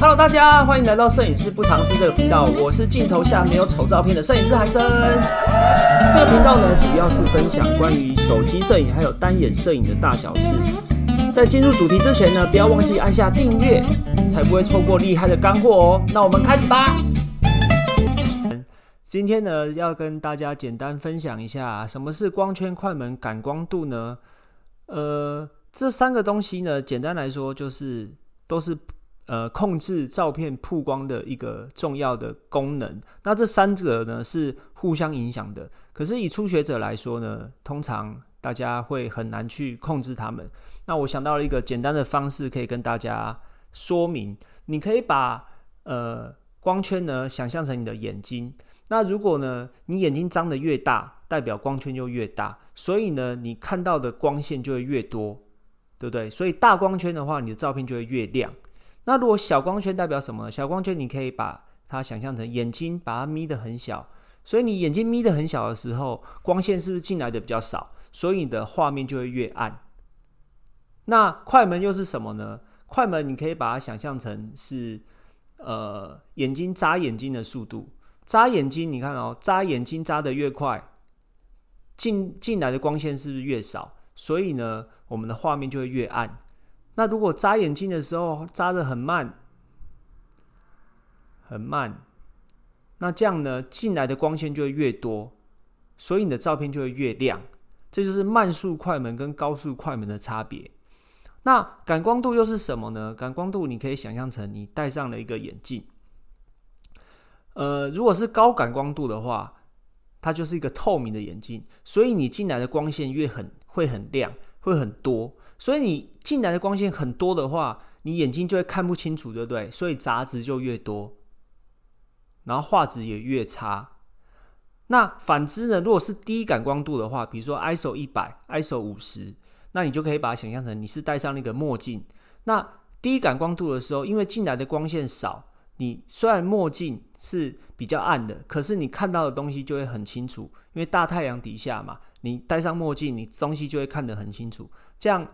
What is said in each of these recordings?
Hello，大家欢迎来到摄影师不尝试这个频道，我是镜头下没有丑照片的摄影师韩生。这个频道呢，主要是分享关于手机摄影还有单眼摄影的大小事。在进入主题之前呢，不要忘记按下订阅，才不会错过厉害的干货哦。那我们开始吧。今天呢，要跟大家简单分享一下什么是光圈、快门、感光度呢？呃，这三个东西呢，简单来说就是都是呃控制照片曝光的一个重要的功能。那这三者呢是互相影响的。可是以初学者来说呢，通常大家会很难去控制它们。那我想到了一个简单的方式，可以跟大家说明。你可以把呃光圈呢想象成你的眼睛。那如果呢你眼睛张得越大，代表光圈就越大，所以呢你看到的光线就会越多，对不对？所以大光圈的话，你的照片就会越亮。那如果小光圈代表什么呢？小光圈你可以把它想象成眼睛，把它眯得很小。所以你眼睛眯得很小的时候，光线是不是进来的比较少？所以你的画面就会越暗。那快门又是什么呢？快门你可以把它想象成是，呃，眼睛眨眼睛的速度。眨眼睛，你看哦，眨眼睛眨得越快，进进来的光线是不是越少？所以呢，我们的画面就会越暗。那如果眨眼睛的时候眨的很慢，很慢，那这样呢，进来的光线就会越多，所以你的照片就会越亮。这就是慢速快门跟高速快门的差别。那感光度又是什么呢？感光度你可以想象成你戴上了一个眼镜，呃，如果是高感光度的话，它就是一个透明的眼镜，所以你进来的光线越很会很亮，会很多。所以你进来的光线很多的话，你眼睛就会看不清楚，对不对？所以杂质就越多，然后画质也越差。那反之呢？如果是低感光度的话，比如说 ISO 一百、ISO 五十。那你就可以把它想象成你是戴上那个墨镜。那低感光度的时候，因为进来的光线少，你虽然墨镜是比较暗的，可是你看到的东西就会很清楚。因为大太阳底下嘛，你戴上墨镜，你东西就会看得很清楚。这样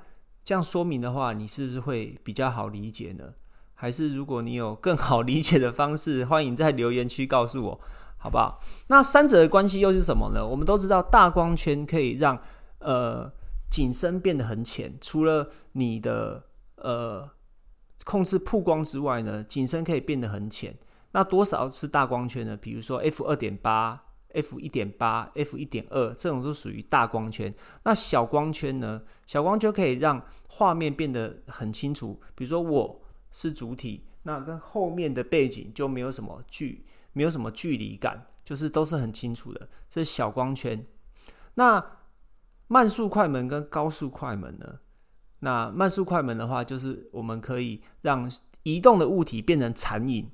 这样说明的话，你是不是会比较好理解呢？还是如果你有更好理解的方式，欢迎在留言区告诉我，好不好？那三者的关系又是什么呢？我们都知道大光圈可以让呃。景深变得很浅，除了你的呃控制曝光之外呢，景深可以变得很浅。那多少是大光圈呢？比如说 f 二点八、f 一点八、f 一点二，这种都属于大光圈。那小光圈呢？小光圈可以让画面变得很清楚。比如说我是主体，那跟后面的背景就没有什么距，没有什么距离感，就是都是很清楚的。这是小光圈。那慢速快门跟高速快门呢？那慢速快门的话，就是我们可以让移动的物体变成残影。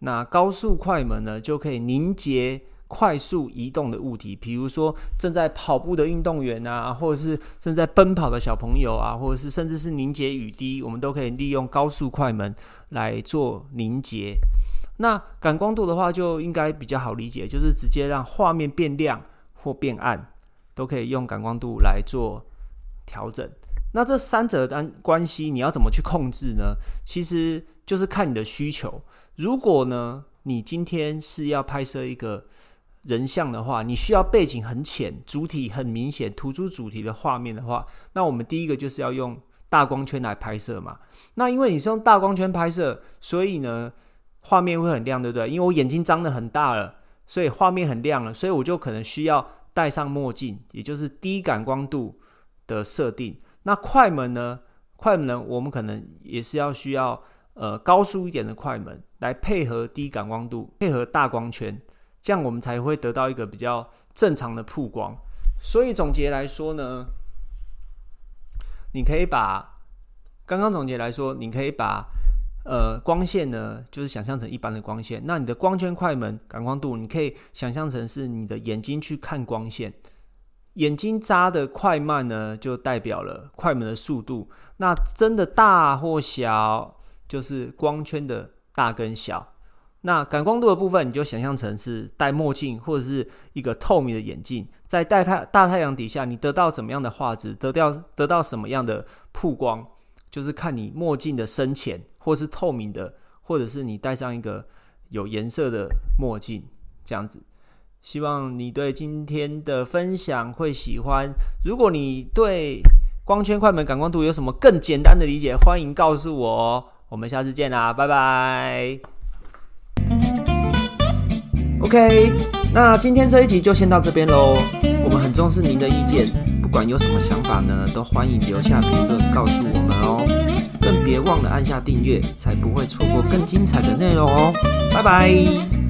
那高速快门呢，就可以凝结快速移动的物体，比如说正在跑步的运动员啊，或者是正在奔跑的小朋友啊，或者是甚至是凝结雨滴，我们都可以利用高速快门来做凝结。那感光度的话，就应该比较好理解，就是直接让画面变亮或变暗。都可以用感光度来做调整。那这三者的关系，你要怎么去控制呢？其实就是看你的需求。如果呢，你今天是要拍摄一个人像的话，你需要背景很浅，主体很明显，突出主题的画面的话，那我们第一个就是要用大光圈来拍摄嘛。那因为你是用大光圈拍摄，所以呢，画面会很亮，对不对？因为我眼睛张得很大了，所以画面很亮了，所以我就可能需要。戴上墨镜，也就是低感光度的设定。那快门呢？快门呢？我们可能也是要需要呃高速一点的快门来配合低感光度，配合大光圈，这样我们才会得到一个比较正常的曝光。所以总结来说呢，你可以把刚刚总结来说，你可以把。呃，光线呢，就是想象成一般的光线。那你的光圈、快门、感光度，你可以想象成是你的眼睛去看光线，眼睛眨的快慢呢，就代表了快门的速度。那真的大或小，就是光圈的大跟小。那感光度的部分，你就想象成是戴墨镜或者是一个透明的眼镜，在戴太大太阳底下，你得到什么样的画质，得到得到什么样的曝光。就是看你墨镜的深浅，或是透明的，或者是你戴上一个有颜色的墨镜，这样子。希望你对今天的分享会喜欢。如果你对光圈、快门、感光度有什么更简单的理解，欢迎告诉我。我们下次见啦，拜拜。OK，那今天这一集就先到这边喽。我们很重视您的意见，不管有什么想法呢，都欢迎留下评论告诉我们哦。更别忘了按下订阅，才不会错过更精彩的内容哦。拜拜。